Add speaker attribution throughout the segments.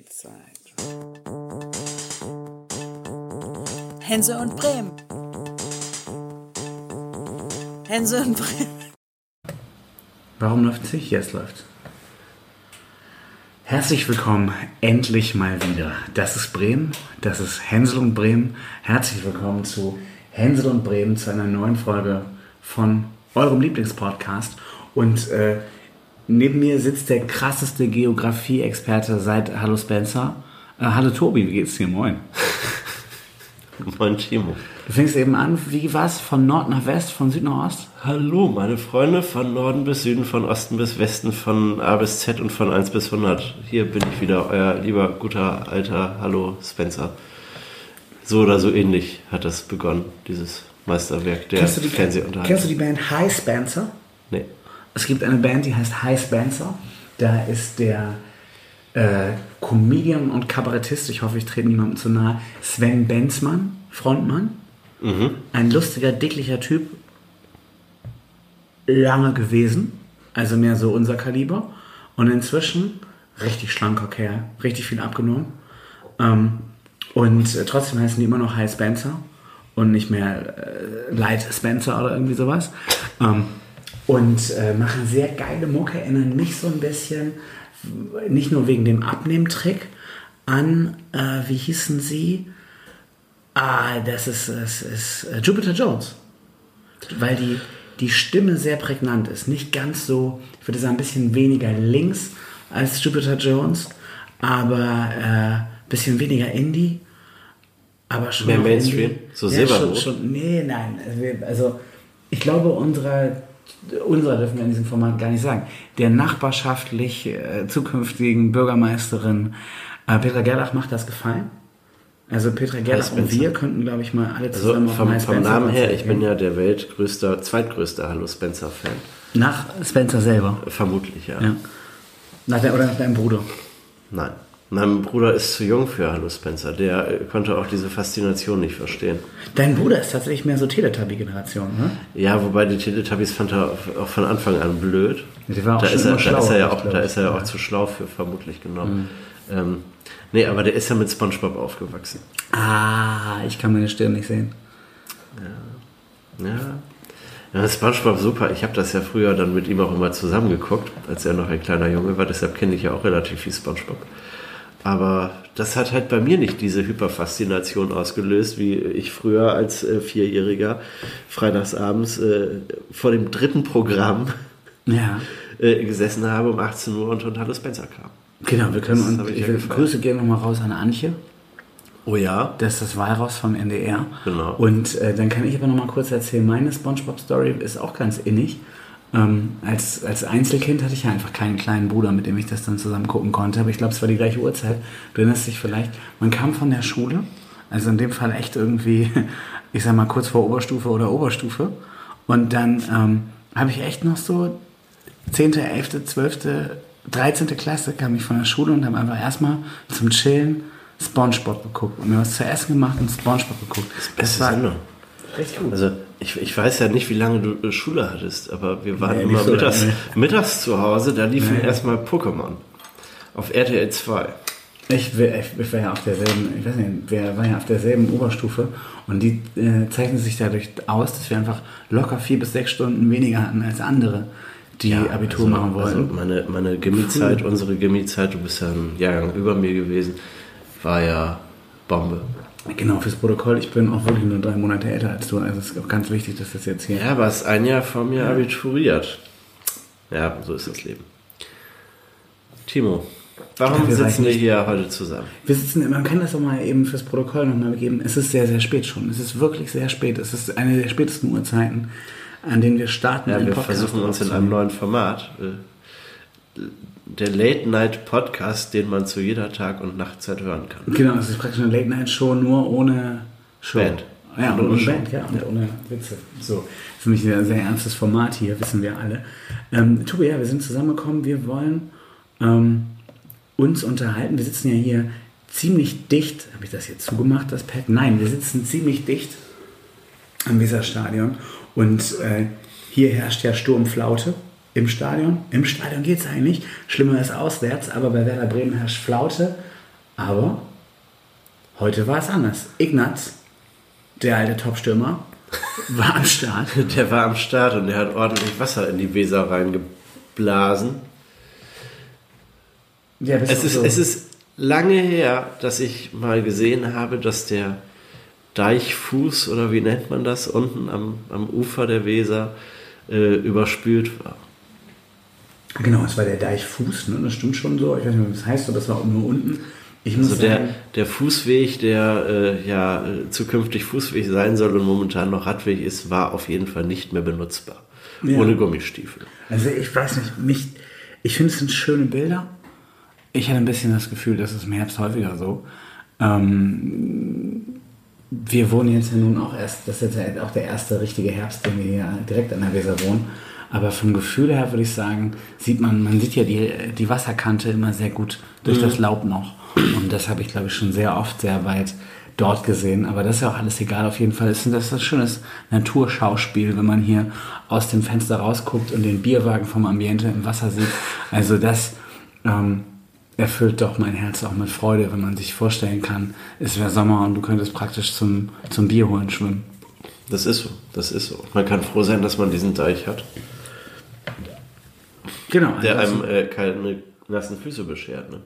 Speaker 1: Drei. Hense und Bremen. Hense und Bremen.
Speaker 2: Warum läuft es nicht? Jetzt läuft Herzlich willkommen, endlich mal wieder. Das ist Bremen, das ist Hänsel und Bremen. Herzlich willkommen zu Hänsel und Bremen, zu einer neuen Folge von eurem Lieblingspodcast. Und äh, neben mir sitzt der krasseste Geografie-Experte seit Hallo Spencer. Äh, hallo Tobi, wie geht's dir? Moin.
Speaker 3: Moin Timo.
Speaker 2: Du fängst eben an, wie was? Von Nord nach West, von Süd nach Ost?
Speaker 3: Hallo, meine Freunde, von Norden bis Süden, von Osten bis Westen, von A bis Z und von 1 bis 100. Hier bin ich wieder, euer lieber, guter, alter Hallo Spencer. So oder so ähnlich hat das begonnen, dieses Meisterwerk der
Speaker 2: Kennst du die,
Speaker 3: Fernsehunterhaltung.
Speaker 2: kennst du die Band Hi Spencer?
Speaker 3: Nee.
Speaker 2: Es gibt eine Band, die heißt Hi Spencer. Da ist der äh, Comedian und Kabarettist, ich hoffe, ich trete niemandem zu nahe, Sven Benzmann, Frontmann. Ein lustiger, dicklicher Typ. Lange gewesen, also mehr so unser Kaliber. Und inzwischen richtig schlanker Kerl, richtig viel abgenommen. Ähm, und äh, trotzdem heißen die immer noch Hi Spencer und nicht mehr äh, Light Spencer oder irgendwie sowas. Ähm, und äh, machen sehr geile Mucke, erinnern mich so ein bisschen, nicht nur wegen dem Abnehmtrick, an, äh, wie hießen sie? Ah, das ist, das ist äh, Jupiter Jones. Weil die, die Stimme sehr prägnant ist. Nicht ganz so, ich würde sagen, ein bisschen weniger links als Jupiter Jones, aber ein äh, bisschen weniger Indie. Aber schon
Speaker 3: Mehr Mainstream? So
Speaker 2: ja, schon,
Speaker 3: Silberrot?
Speaker 2: schon, Nee, nein. Also, Also, ich glaube, unsere, unsere dürfen wir in diesem Format gar nicht sagen. Der nachbarschaftlich äh, zukünftigen Bürgermeisterin äh, Petra Gerlach macht das gefallen. Also Petra Gerlach und wir könnten, glaube ich, mal alle
Speaker 3: Also
Speaker 2: zusammen auf
Speaker 3: vom, vom Namen her, ich bin ja der weltgrößte, zweitgrößte Hallo Spencer-Fan.
Speaker 2: Nach Spencer selber.
Speaker 3: Vermutlich, ja.
Speaker 2: Ja. Nach der, oder nach deinem Bruder.
Speaker 3: Nein. Mein Bruder ist zu jung für Hallo Spencer. Der äh, konnte auch diese Faszination nicht verstehen.
Speaker 2: Dein Bruder ist tatsächlich mehr so Teletubby-Generation, ne?
Speaker 3: Ja, auch die Teletubbies fand er auch von Anfang an blöd.
Speaker 2: Die war auch
Speaker 3: da,
Speaker 2: schon
Speaker 3: ist er,
Speaker 2: immer
Speaker 3: da, ist er ja auch, da ist er ja auch
Speaker 2: Ja.
Speaker 3: zu schlau für vermutlich genommen. Ähm, nee, aber der ist ja mit Spongebob aufgewachsen.
Speaker 2: Ah, ich kann meine Stirn nicht sehen.
Speaker 3: Ja. Ja, Spongebob super. Ich habe das ja früher dann mit ihm auch immer zusammengeguckt, als er noch ein kleiner Junge war. Deshalb kenne ich ja auch relativ viel Spongebob. Aber das hat halt bei mir nicht diese Hyperfaszination ausgelöst, wie ich früher als äh, Vierjähriger freitagsabends äh, vor dem dritten Programm
Speaker 2: Ja.
Speaker 3: äh, gesessen habe um 18 Uhr und, und Hallo Spencer kam.
Speaker 2: Genau, wir können
Speaker 3: Das
Speaker 2: uns.
Speaker 3: hab ich
Speaker 2: Ich
Speaker 3: ja.
Speaker 2: Grüße gehen nochmal raus an Antje.
Speaker 3: Oh ja?
Speaker 2: Das ist das Walraus vom NDR.
Speaker 3: Genau.
Speaker 2: Und äh, dann kann ich aber noch mal kurz erzählen, meine Spongebob-Story ist auch ganz innig. Ähm, als, als Einzelkind hatte ich ja einfach keinen kleinen Bruder, mit dem ich das dann zusammen gucken konnte. Aber ich glaube, es war die gleiche Uhrzeit. Du erinnerst dich vielleicht, man kam von der Schule, also in dem Fall echt irgendwie, ich sag mal, kurz vor Oberstufe oder Oberstufe. Und dann ähm, habe ich echt noch so 10., 11., 12., 13. Klasse kam ich von der Schule und habe einfach erstmal zum Chillen Spongebob geguckt und mir was zu essen gemacht und Spongebob geguckt.
Speaker 3: Beste Sendung.
Speaker 2: richtig gut.
Speaker 3: Also ich, ich weiß ja nicht, wie lange du äh, Schule hattest, aber wir waren
Speaker 2: Nee,
Speaker 3: immer
Speaker 2: so
Speaker 3: mittags,
Speaker 2: lange.
Speaker 3: mittags zu Hause, da liefen
Speaker 2: Nee.
Speaker 3: erstmal Pokémon auf RTL 2.
Speaker 2: Ich, war- ich, war ja auf derselben, ich weiß nicht, wir waren ja auf derselben Oberstufe und die äh, zeichnen sich dadurch aus, dass wir einfach locker vier bis sechs Stunden weniger hatten als andere, die Abitur
Speaker 3: also,
Speaker 2: machen wollten.
Speaker 3: Also meine meine Gimmi-Zeit, unsere Gimmi-Zeit, du bist ja ein Jahrgang über mir gewesen, war ja Bombe.
Speaker 2: Genau, fürs Protokoll, ich bin auch wirklich nur drei Monate älter als du, also es ist auch ganz wichtig, dass das jetzt hier...
Speaker 3: Ja, aber es ist ein Jahr vor mir abituriert. Ja, so ist das Leben. Timo, warum
Speaker 2: Ja,
Speaker 3: sitzen wir hier heute zusammen?
Speaker 2: Wir sitzen, man kann das doch mal eben fürs Protokoll nochmal geben. Es ist sehr, sehr spät schon. Es ist wirklich sehr spät. Es ist eine der spätesten Uhrzeiten, an denen wir starten.
Speaker 3: Ja, wir versuchen uns in einem neuen Format. Der Late-Night-Podcast, den man zu jeder Tag- und Nachtzeit hören kann.
Speaker 2: Genau, es ist praktisch eine Late-Night-Show, nur ohne Show.
Speaker 3: Band.
Speaker 2: Ja,
Speaker 3: Und ohne
Speaker 2: ohne. Band, ja, und ohne Witze. So, das ist nämlich ein sehr ernstes Format hier, wissen wir alle. Ähm, Tobi, ja, wir sind zusammengekommen. Wir wollen ähm, uns unterhalten. Wir sitzen ja hier ziemlich dicht. Habe ich das jetzt zugemacht, das Pad? Nein, wir sitzen ziemlich dicht am Weserstadion. Und äh, hier herrscht ja Sturmflaute im Stadion. Im Stadion geht es eigentlich. Schlimmer ist auswärts, aber bei Werder Bremen herrscht Flaute. Aber heute war es anders. Ignaz, der alte Topstürmer, war am Start.
Speaker 3: Der war am Start und der hat ordentlich Wasser in die Weser reingeblasen.
Speaker 2: Ja,
Speaker 3: Es ist,
Speaker 2: so-
Speaker 3: es ist lange her, dass ich mal gesehen habe, dass der Deichfuß oder wie nennt man das unten am, am Ufer der Weser äh, überspült war.
Speaker 2: Genau, es war der Deichfuß, ne? das stimmt schon so. Ich weiß nicht, wie das heißt, aber es war nur unten. Ich muss
Speaker 3: Also der,
Speaker 2: sagen,
Speaker 3: der Fußweg, der äh, ja zukünftig Fußweg sein soll und momentan noch Radweg ist, war auf jeden Fall nicht mehr benutzbar.
Speaker 2: Ja.
Speaker 3: Ohne Gummistiefel.
Speaker 2: also ich weiß nicht, mich, ich finde es sind schöne Bilder. Ich hatte ein bisschen das Gefühl, das ist im Herbst häufiger so. Ähm, wir wohnen jetzt ja nun auch erst, das ist jetzt ja auch der erste richtige Herbst, den wir hier direkt an der Weser wohnen. Aber vom Gefühl her würde ich sagen, sieht man, man sieht ja die, die Wasserkante immer sehr gut durch das Laub noch. Und das habe ich, glaube ich, schon sehr oft sehr weit dort gesehen. Aber das ist ja auch alles egal. Auf jeden Fall ist das ein schönes Naturschauspiel, wenn man hier aus dem Fenster rausguckt und den Bierwagen vom Ambiente im Wasser sieht. Also das ähm, erfüllt doch mein Herz auch mit Freude, wenn man sich vorstellen kann, es wäre Sommer und du könntest praktisch zum, zum Bier holen schwimmen.
Speaker 3: Das ist so, das ist so. Man kann froh sein, dass man diesen Deich hat,
Speaker 2: Genau.
Speaker 3: der
Speaker 2: also,
Speaker 3: einem äh, keine nassen Füße beschert. Ne?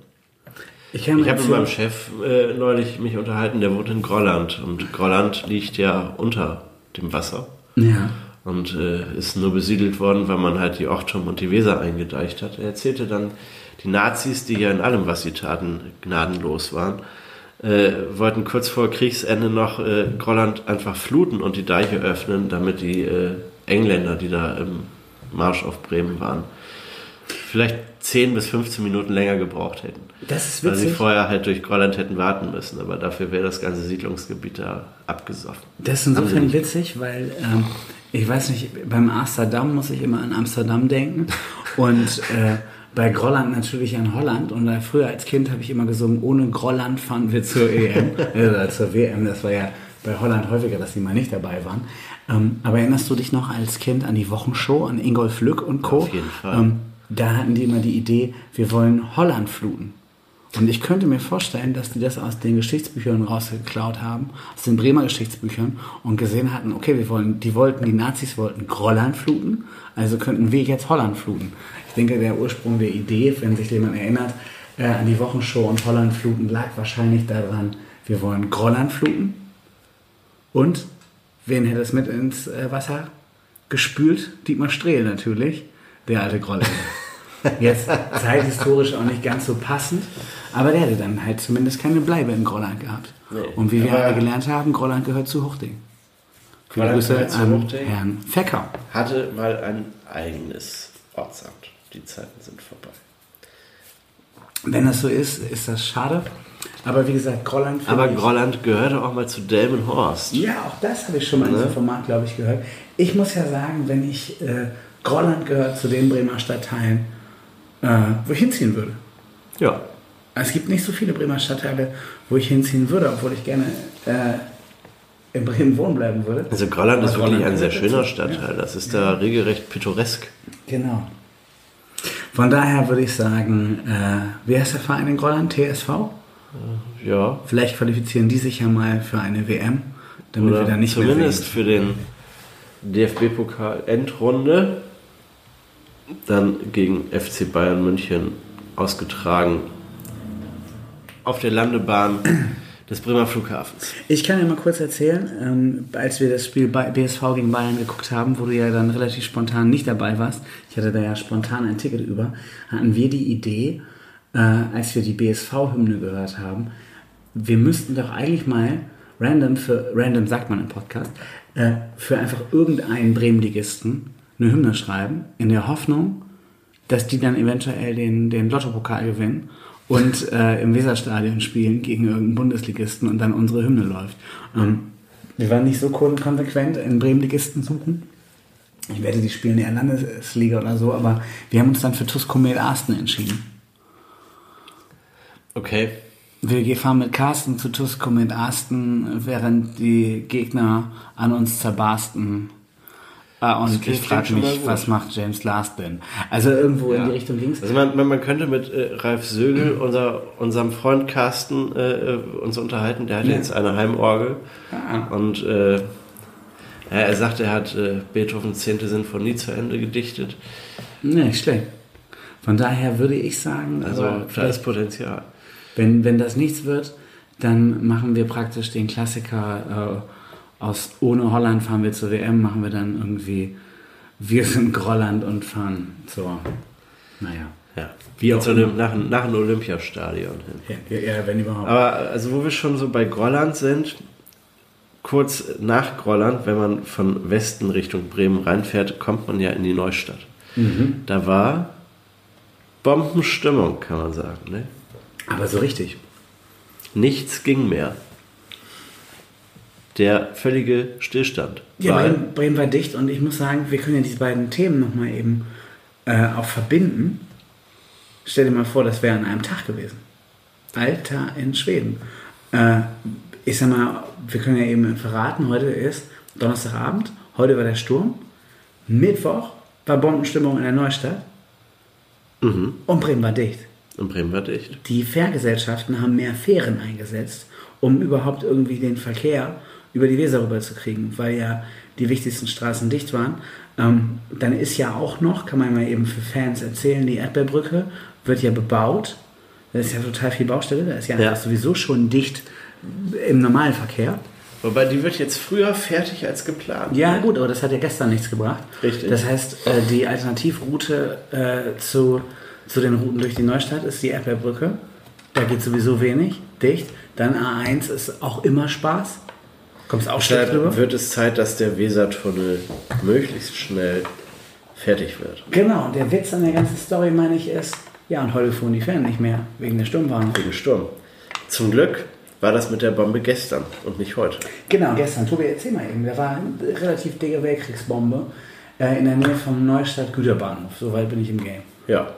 Speaker 2: ich
Speaker 3: Ich habe mit meinem Chef äh, neulich mich unterhalten, der wohnt in Grolland und Grolland liegt ja unter dem Wasser
Speaker 2: Ja.
Speaker 3: und äh, ist nur besiedelt worden, weil man halt die Ochtum und die Weser eingedeicht hat. Er erzählte dann, die Nazis, die ja in allem, was sie taten, gnadenlos waren, äh, wollten kurz vor Kriegsende noch äh, Grolland einfach fluten und die Deiche öffnen, damit die äh, Engländer, die da im Marsch auf Bremen waren, vielleicht 10 bis 15 Minuten länger gebraucht hätten.
Speaker 2: Das ist
Speaker 3: Weil sie
Speaker 2: witzig.
Speaker 3: vorher halt durch Grolland hätten warten müssen, aber dafür wäre das ganze Siedlungsgebiet da abgesoffen.
Speaker 2: Das ist insofern witzig, weil ähm, ich weiß nicht, beim Amsterdam muss ich immer an Amsterdam denken und äh, bei Grolland natürlich an Holland. Und früher als Kind habe ich immer gesungen, ohne Grolland fahren wir zur EM, äh, zur WM. Das war ja bei Holland häufiger, dass die mal nicht dabei waren. Ähm, aber erinnerst du dich noch als Kind an die Wochenshow, an Ingolf Lück und Co.?
Speaker 3: Auf jeden Fall.
Speaker 2: Ähm, da hatten die immer die Idee, wir wollen Holland fluten. Und ich könnte mir vorstellen, dass die das aus den Geschichtsbüchern rausgeklaut haben, aus den Bremer Geschichtsbüchern und gesehen hatten, okay, wir wollen, die wollten, die Nazis wollten Grolland fluten, also könnten wir jetzt Holland fluten. Ich denke, der Ursprung der Idee, wenn sich jemand erinnert, äh, an die Wochenshow und Holland fluten, lag wahrscheinlich daran, wir wollen Grolland fluten. Und wen hätte es mit ins äh, Wasser gespült? Dietmar Strehl natürlich, der alte Grolland. Jetzt zeithistorisch auch nicht ganz so passend, aber der hätte dann halt zumindest keine Bleibe in Grolland gehabt.
Speaker 3: Nee.
Speaker 2: Und wie wir
Speaker 3: Aber-
Speaker 2: alle gelernt haben, Grolland gehört zu Huchting. Viele Grüße
Speaker 3: gehört zu
Speaker 2: an
Speaker 3: Huchting.
Speaker 2: Herrn Fecker.
Speaker 3: Hatte mal ein eigenes Ortsamt. Die Zeiten sind vorbei.
Speaker 2: Wenn das so ist, ist das schade. Aber wie gesagt, Grolland
Speaker 3: Aber Grolland gehörte auch mal zu Delmenhorst.
Speaker 2: Ja, auch das habe ich schon mal in
Speaker 3: Ne?
Speaker 2: diesem Format, glaube ich, gehört. Ich muss ja sagen, wenn ich äh, Grolland gehört zu den Bremer Stadtteilen, äh, wo ich hinziehen würde.
Speaker 3: Ja.
Speaker 2: Es gibt nicht so viele Bremer Stadtteile, wo ich hinziehen würde, obwohl ich gerne äh, in Bremen wohnen bleiben würde.
Speaker 3: Also Grolland
Speaker 2: Aber
Speaker 3: ist wirklich
Speaker 2: Grolland
Speaker 3: ein sehr schöner. Stadtteil. Das ist da regelrecht pittoresk.
Speaker 2: Genau. Von daher würde ich sagen, äh, wie heißt der Verein in Grolland? TSV?
Speaker 3: Ja.
Speaker 2: Vielleicht qualifizieren die sich ja mal für eine WM, damit wir
Speaker 3: Oder
Speaker 2: dann nicht
Speaker 3: zumindest
Speaker 2: mehr
Speaker 3: für den DFB-Pokal-Endrunde dann gegen FC Bayern München ausgetragen auf der Landebahn des Bremer Flughafens.
Speaker 2: Ich kann ja mal kurz erzählen, ähm, als wir das Spiel BSV gegen Bayern geguckt haben, wo du ja dann relativ spontan nicht dabei warst, ich hatte da ja spontan ein Ticket über, hatten wir die Idee, äh, als wir die BSV-Hymne gehört haben, wir müssten doch eigentlich mal random für, random sagt man im Podcast, äh, für einfach irgendeinen Bremenligisten eine Hymne schreiben, in der Hoffnung, dass die dann eventuell den, den Lottopokal gewinnen und äh, im Weserstadion spielen gegen irgendeinen Bundesligisten und dann unsere Hymne läuft. Ähm, wir waren nicht so kon- konsequent in Bremenligisten suchen. Ich wette, die spielen eher Landesliga oder so, aber wir haben uns dann für TuS Komet Arsten entschieden.
Speaker 3: Okay.
Speaker 2: Wir fahren mit Carsten zu TuS Komet Arsten, während die Gegner an uns zerbarsten. Ah, und ich frage mich, was macht James Last denn? Also irgendwo in
Speaker 3: Ja.
Speaker 2: die Richtung ging's.
Speaker 3: Also man, man, man könnte mit äh, Ralf Sögel, unser, unserem Freund Carsten, äh, äh, uns unterhalten. Der hat
Speaker 2: Ja.
Speaker 3: jetzt eine Heimorgel.
Speaker 2: Ah.
Speaker 3: Und äh, er sagt, er hat äh, Beethovens 10. Sinfonie zu Ende gedichtet.
Speaker 2: Nee, schlecht. Von daher würde ich sagen,
Speaker 3: Also
Speaker 2: aber
Speaker 3: da ist Potenzial.
Speaker 2: wenn, wenn das nichts wird, dann machen wir praktisch den Klassiker äh, aus Ohne Holland fahren wir zur WM, machen wir dann irgendwie Wir sind Grolland und fahren zur, naja,
Speaker 3: Ja.
Speaker 2: Wie auch
Speaker 3: Zu einem, nach, nach einem Olympiastadion hin.
Speaker 2: ja, ja, wenn überhaupt.
Speaker 3: Aber also wo wir schon so bei Grolland sind, kurz nach Grolland, wenn man von Westen Richtung Bremen reinfährt, kommt man ja in die Neustadt. Da war Bombenstimmung, kann man sagen. Ne?
Speaker 2: Aber so richtig.
Speaker 3: Nichts ging mehr. Der völlige Stillstand.
Speaker 2: Ja, Bremen, Bremen war dicht und ich muss sagen, wir können ja diese beiden Themen nochmal eben äh, auch verbinden. Stell dir mal vor, das wäre an einem Tag gewesen. Alter in Schweden. Äh, ich sag mal, wir können ja eben verraten, heute ist Donnerstagabend, heute war der Sturm, Mittwoch war Bombenstimmung in der Neustadt
Speaker 3: Mhm.
Speaker 2: und Bremen war dicht.
Speaker 3: Und Bremen war dicht.
Speaker 2: Die Fährgesellschaften haben mehr Fähren eingesetzt, um überhaupt irgendwie den Verkehr über die Weser rüberzukriegen, weil ja die wichtigsten Straßen dicht waren. Ähm, dann ist ja auch noch, kann man mal eben für Fans erzählen, die Erdbeerbrücke wird ja bebaut. Da ist ja total viel Baustelle, da ist ja,
Speaker 3: Ja.
Speaker 2: einfach sowieso schon dicht im normalen Verkehr.
Speaker 3: Wobei die wird jetzt früher fertig als geplant.
Speaker 2: Ja, gut, aber das hat ja gestern nichts gebracht.
Speaker 3: Richtig.
Speaker 2: Das heißt, äh, die Alternativroute äh, zu, zu den Routen durch die Neustadt ist die Erdbeerbrücke. Da geht sowieso wenig, dicht. Dann A1 ist auch immer Spaß. Kommst auch schlecht drüber?
Speaker 3: Wird es Zeit, dass der Wesertunnel möglichst schnell fertig wird.
Speaker 2: Genau, der Witz an der ganzen Story, meine ich, ist, ja, und heute fuhren die Fähren nicht mehr, wegen der Sturmwarnung.
Speaker 3: Wegen Sturm. Zum Glück war das mit der Bombe gestern und nicht heute.
Speaker 2: Genau, gestern, Tobi, erzähl mal eben, da war eine relativ dicke Weltkriegsbombe äh, in der Nähe vom Neustadt Güterbahnhof. Soweit bin ich im Game.
Speaker 3: Ja.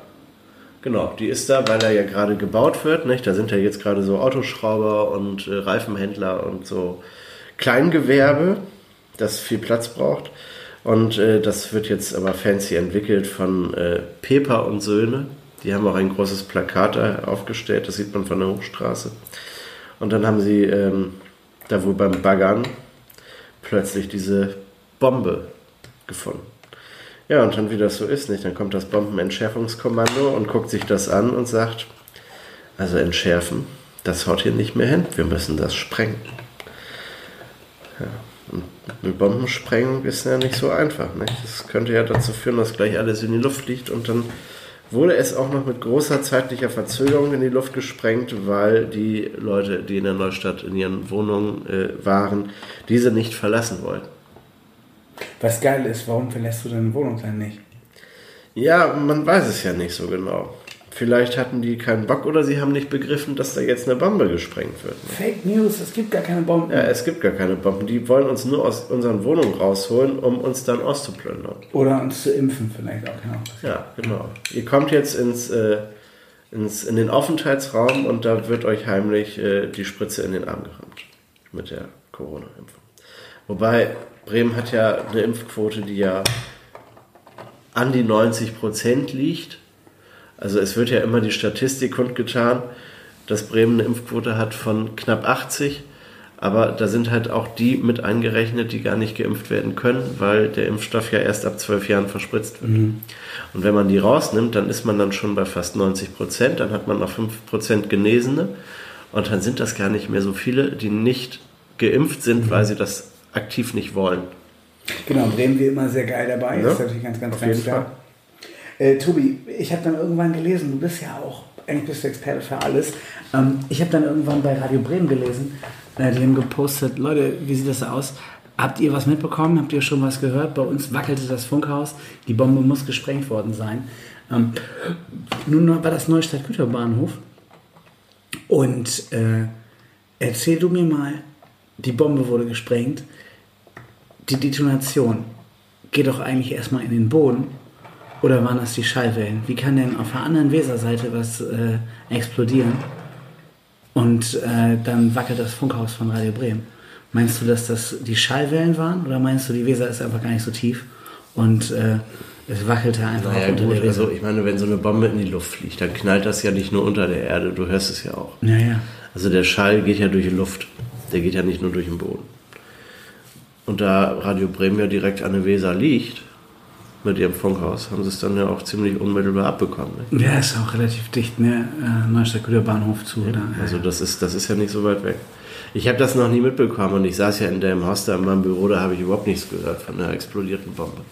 Speaker 3: Genau, die ist da, weil er ja gerade gebaut wird. Nicht? Da sind ja jetzt gerade so Autoschrauber und äh, Reifenhändler und so Kleingewerbe, das viel Platz braucht. Und äh, das wird jetzt aber fancy entwickelt von äh, Peper und Söhne. Die haben auch ein großes Plakat aufgestellt, das sieht man von der Hochstraße. Und dann haben sie ähm, da wohl beim Baggern plötzlich diese Bombe gefunden. Ja, und dann, wie das so ist, nicht, dann kommt das Bombenentschärfungskommando und guckt sich das an und sagt, also entschärfen, das haut hier nicht mehr hin, wir müssen das sprengen. Ja, und eine Bombensprengung ist ja nicht so einfach. Nicht? Das könnte ja dazu führen, dass gleich alles in die Luft fliegt und dann wurde es auch noch mit großer zeitlicher Verzögerung in die Luft gesprengt, weil die Leute, die in der Neustadt in ihren Wohnungen äh, waren, diese nicht verlassen wollten.
Speaker 2: Was geil ist, warum verlässt du deine Wohnung dann nicht?
Speaker 3: Ja, man weiß es ja nicht so genau. Vielleicht hatten die keinen Bock oder sie haben nicht begriffen, dass da jetzt eine Bombe gesprengt wird.
Speaker 2: Fake News, es gibt gar keine Bomben.
Speaker 3: Ja, es gibt gar keine Bomben. Die wollen uns nur aus unseren Wohnungen rausholen, um uns dann auszuplündern.
Speaker 2: Oder uns zu impfen vielleicht auch, genau.
Speaker 3: Ja, genau. Ihr kommt jetzt ins, äh, ins, in den Aufenthaltsraum und da wird euch heimlich äh, die Spritze in den Arm gerammt. Mit der Corona-Impfung. Wobei, Bremen hat ja eine Impfquote, die ja an die 90 Prozent liegt. Also es wird ja immer die Statistik kundgetan, dass Bremen eine Impfquote hat von knapp 80. Aber da sind halt auch die mit eingerechnet, die gar nicht geimpft werden können, weil der Impfstoff ja erst ab zwölf Jahren verspritzt wird. Und wenn man die rausnimmt, dann ist man dann schon bei fast 90 Prozent, dann hat man noch 5 Prozent Genesene und dann sind das gar nicht mehr so viele, die nicht geimpft sind, weil sie das aktiv nicht wollen.
Speaker 2: Genau, Bremen wie immer sehr geil dabei.
Speaker 3: Ja,
Speaker 2: ist natürlich ganz, ganz,
Speaker 3: auf
Speaker 2: ganz stark. Äh, Tobi, ich habe dann irgendwann gelesen, du bist ja auch, eigentlich bist du Experte für alles. Ähm, ich habe dann irgendwann bei Radio Bremen gelesen, äh, die haben gepostet, Leute, wie sieht das aus? Habt ihr was mitbekommen? Habt ihr schon was gehört? Bei uns wackelte das Funkhaus, die Bombe muss gesprengt worden sein. Ähm, nun war das Neustadt Güterbahnhof und äh, erzähl du mir mal, die Bombe wurde gesprengt, die Detonation geht doch eigentlich erstmal in den Boden. Oder waren das die Schallwellen? Wie kann denn auf der anderen Weserseite was äh, explodieren? Und äh, dann wackelt das Funkhaus von Radio Bremen. Meinst du, dass das die Schallwellen waren? Oder meinst du, die Weser ist einfach gar nicht so tief und äh, es wackelte einfach
Speaker 3: Naja,
Speaker 2: auch unter
Speaker 3: gut,
Speaker 2: der Riese.
Speaker 3: also ich meine, wenn so eine Bombe in die Luft fliegt, dann knallt das ja nicht nur unter der Erde, du hörst es ja auch.
Speaker 2: ja, ja.
Speaker 3: Also der Schall geht ja durch die Luft, der geht ja nicht nur durch den Boden. Und da Radio Bremen ja direkt an der Weser liegt, mit ihrem Funkhaus, haben sie es dann ja auch ziemlich unmittelbar abbekommen. Ne?
Speaker 2: Ja, ist auch relativ dicht, ne? Äh, Neustadt Güter Bahnhof zu, oder?
Speaker 3: Also das ist, das ist ja nicht so weit weg. Ich habe das noch nie mitbekommen und ich saß ja in dem Haus da in meinem Büro, da habe ich überhaupt nichts gehört von der explodierten Bombe.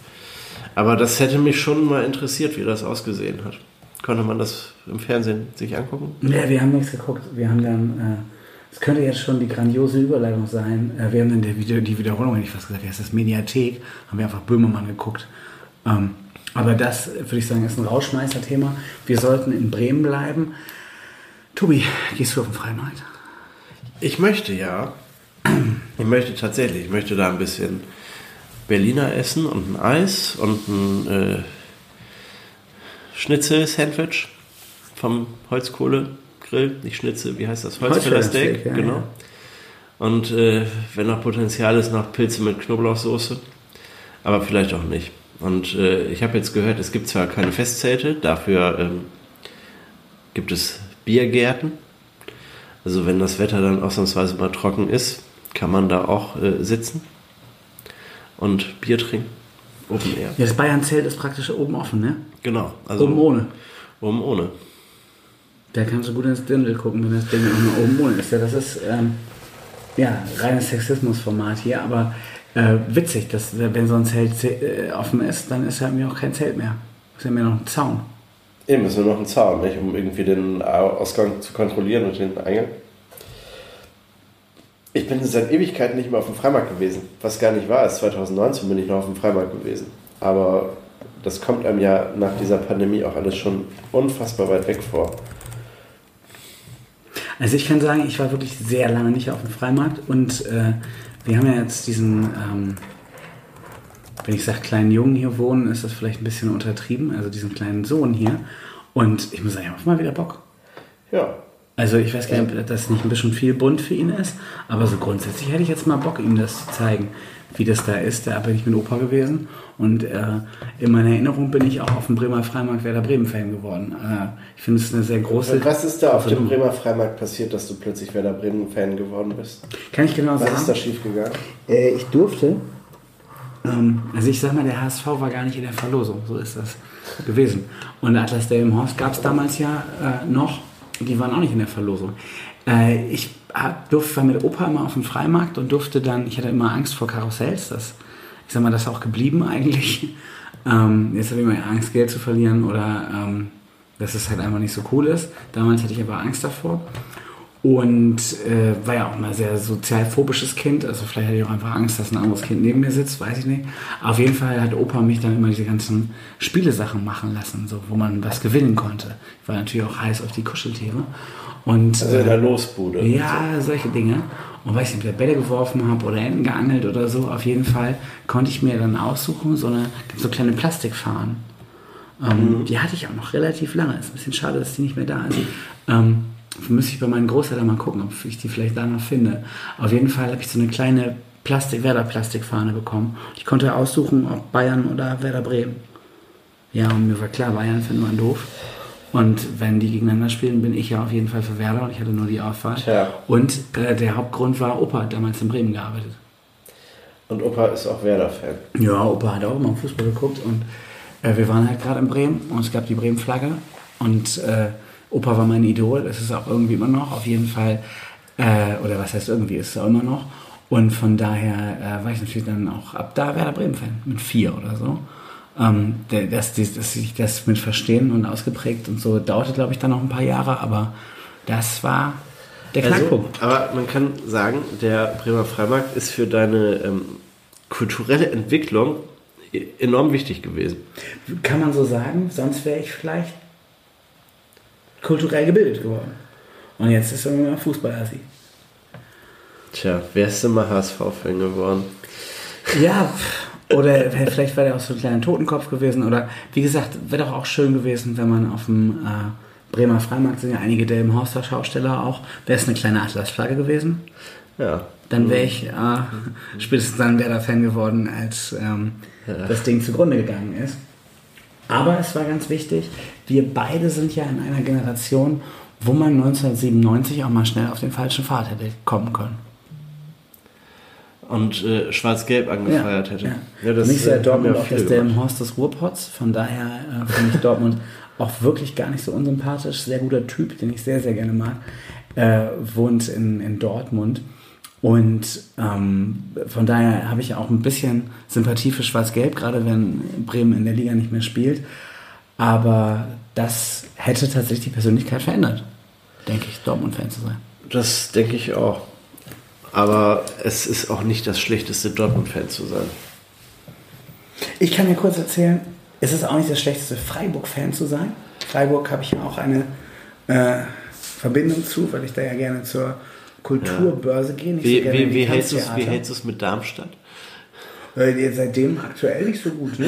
Speaker 3: Aber das hätte mich schon mal interessiert, wie das ausgesehen hat. Konnte man das im Fernsehen sich angucken?
Speaker 2: Ja, wir haben nichts geguckt. Wir haben dann, äh, es könnte jetzt schon die grandiose Überleitung sein. Äh, wir haben dann der Video, die Wiederholung, hätte ich fast gesagt, wie heißt das Mediathek, haben wir einfach Böhmermann geguckt. Ähm, aber das, würde ich sagen, ist ein Rauschmeißer-Thema. Wir sollten in Bremen bleiben. Tobi, gehst du auf den Freimarkt?
Speaker 3: Ich möchte ja. Ich möchte tatsächlich, ich möchte da ein bisschen Berliner essen und ein Eis und ein äh, Schnitzel-Sandwich vom Holzkohlegrill. Nicht Schnitzel, wie heißt das? Holzfällersteak,
Speaker 2: ja,
Speaker 3: genau. Und äh, wenn noch Potenzial ist, noch Pilze mit Knoblauchsoße. Aber vielleicht auch nicht. Und äh, ich habe jetzt gehört, es gibt zwar keine Festzelte, dafür ähm, gibt es Biergärten. Also wenn das Wetter dann ausnahmsweise mal trocken ist, kann man da auch äh, sitzen und Bier trinken. Open Air.
Speaker 2: Ja, das Bayern-Zelt ist praktisch oben offen, ne?
Speaker 3: Genau. Also
Speaker 2: Oben ohne.
Speaker 3: Oben ohne.
Speaker 2: Da kannst du gut ins Dirndl gucken, wenn das nur oben ohne ist. Ja, das ist ähm, ja reines Sexismusformat hier, aber äh, witzig, dass äh, wenn so ein Zelt äh, offen ist, dann ist ja mir auch kein Zelt mehr. Ist ja mehr noch ein Zaun.
Speaker 3: Eben, ist nur noch ein Zaun, nicht? um irgendwie den Ausgang zu kontrollieren und den Eingang. Ich bin seit Ewigkeiten nicht mehr auf dem Freimarkt gewesen. Was gar nicht wahr ist. 2019 bin ich noch auf dem Freimarkt gewesen. Aber das kommt einem ja nach dieser Pandemie auch alles schon unfassbar weit weg vor.
Speaker 2: Also ich kann sagen, ich war wirklich sehr lange nicht auf dem Freimarkt und äh, wir haben ja jetzt diesen, ähm, wenn ich sage kleinen Jungen hier wohnen, ist das vielleicht ein bisschen untertrieben, also diesen kleinen Sohn hier. Und ich muss sagen, ich habe mal wieder Bock.
Speaker 3: Ja.
Speaker 2: Also ich weiß gar nicht, ob das nicht ein bisschen viel bunt für ihn ist, aber so grundsätzlich hätte ich jetzt mal Bock, ihm das zu zeigen, wie das da ist. Da bin ich mit Opa gewesen und äh, in meiner Erinnerung bin ich auch auf dem Bremer Freimarkt Werder Bremen Fan geworden. Äh, ich finde es eine sehr große...
Speaker 3: Was ist da auf dem Bremer Freimarkt passiert, dass du plötzlich Werder Bremen-Fan geworden bist?
Speaker 2: Kann ich genau
Speaker 3: Was
Speaker 2: sagen?
Speaker 3: ist da schiefgegangen?
Speaker 2: Äh, ich durfte. Ähm, also ich sag mal, der HSV war gar nicht in der Verlosung, so ist das gewesen. Und Atlas Delmenhorst gab es damals ja äh, noch, die waren auch nicht in der Verlosung. Äh, ich durfte, war mit Opa immer auf dem Freimarkt und durfte dann, ich hatte immer Angst vor Karussells, das, ich sag mal, das ist auch geblieben eigentlich. Ähm, jetzt habe ich immer Angst, Geld zu verlieren oder ähm, dass es halt einfach nicht so cool ist. Damals hatte ich aber Angst davor. Und äh, war ja auch mal sehr sozialphobisches Kind. Also vielleicht hatte ich auch einfach Angst, dass ein anderes Kind neben mir sitzt, weiß ich nicht. Auf jeden Fall hat Opa mich dann immer diese ganzen Spielesachen machen lassen, so, wo man was gewinnen konnte. Ich war natürlich auch heiß auf die Kuscheltiere. Und,
Speaker 3: Also in der Losbude.
Speaker 2: ja, solche Dinge. Und weil ich entweder Bälle geworfen habe oder Enten geangelt oder so, auf jeden Fall konnte ich mir dann aussuchen, so eine so kleine Plastikfahnen. Ähm, Die hatte ich auch noch relativ lange. Ist ein bisschen schade, dass die nicht mehr da ist. Ähm, müsste ich bei meinen Großeltern mal gucken, ob ich die vielleicht da noch finde. Auf jeden Fall habe ich so eine kleine Plastik, Werder-Plastikfahne bekommen. Ich konnte aussuchen, ob Bayern oder Werder Bremen. Ja, und mir war klar, Bayern finden wir doof. Und wenn die gegeneinander spielen, bin ich ja auf jeden Fall für Werder und ich hatte nur die Auswahl.
Speaker 3: Tja.
Speaker 2: Und äh, der Hauptgrund war, Opa hat damals in Bremen gearbeitet.
Speaker 3: Und Opa ist auch Werder-Fan.
Speaker 2: Ja, Opa hat auch immer Fußball geguckt und äh, wir waren halt gerade in Bremen und es gab die Bremen-Flagge und äh, Opa war mein Idol, das ist auch irgendwie immer noch, auf jeden Fall, äh, oder was heißt irgendwie, ist es auch immer noch. Und von daher äh, war ich natürlich dann auch ab da Werder Bremen-Fan, mit vier oder so. Ähm, dass, die, dass sich das mit Verstehen und ausgeprägt und so dauerte, glaube ich, dann noch ein paar Jahre, aber das war der
Speaker 3: Also,
Speaker 2: Knackpunkt.
Speaker 3: aber man kann sagen, der Bremer Freimarkt ist für deine ähm, kulturelle Entwicklung e- enorm wichtig gewesen.
Speaker 2: Kann man so sagen, sonst wäre ich vielleicht kulturell gebildet geworden. Und jetzt ist er immer Fußballassi.
Speaker 3: Tja, wärst du mal HSV-Fan geworden?
Speaker 2: Ja, oder vielleicht wäre der auch so ein kleiner Totenkopf gewesen. Oder wie gesagt, wäre doch auch schön gewesen, wenn man auf dem äh, Bremer Freimarkt sind ja einige Delmenhorster Schausteller auch. Wäre es eine kleine Atlasflagge gewesen?
Speaker 3: Ja.
Speaker 2: Dann wäre ich äh, spätestens dann Werder-Fan geworden, als ähm, das Ding zugrunde gegangen ist. Aber es war ganz wichtig, wir beide sind ja in einer Generation, wo man 1997 auch mal schnell auf den falschen Pfad hätte kommen können.
Speaker 3: Und äh, schwarz-gelb angefeiert hätte.
Speaker 2: Ja.
Speaker 3: Ja,
Speaker 2: mich ist ja
Speaker 3: äh,
Speaker 2: Dortmund
Speaker 3: ja
Speaker 2: auch das
Speaker 3: gemacht.
Speaker 2: Delmenhorst des Ruhrpots. Von daher äh, finde ich Dortmund auch wirklich gar nicht so unsympathisch. Sehr guter Typ, den ich sehr, sehr gerne mag. Äh, wohnt in, in Dortmund. Und ähm, von daher habe ich auch ein bisschen Sympathie für Schwarz-Gelb, gerade wenn Bremen in der Liga nicht mehr spielt. Aber das hätte tatsächlich die Persönlichkeit verändert, denke ich, Dortmund-Fan zu sein.
Speaker 3: Das denke ich auch. Aber es ist auch nicht das schlechteste Dortmund-Fan zu sein.
Speaker 2: Ich kann dir kurz erzählen, es ist auch nicht das schlechteste, Freiburg-Fan zu sein. Freiburg habe ich ja auch eine äh, Verbindung zu, weil ich da ja gerne zur Kulturbörse gehe. Nicht
Speaker 3: Wie,
Speaker 2: so
Speaker 3: wie, wie, hältst du's, wie hältst du es mit Darmstadt?
Speaker 2: Äh, seitdem aktuell nicht so gut. Ne?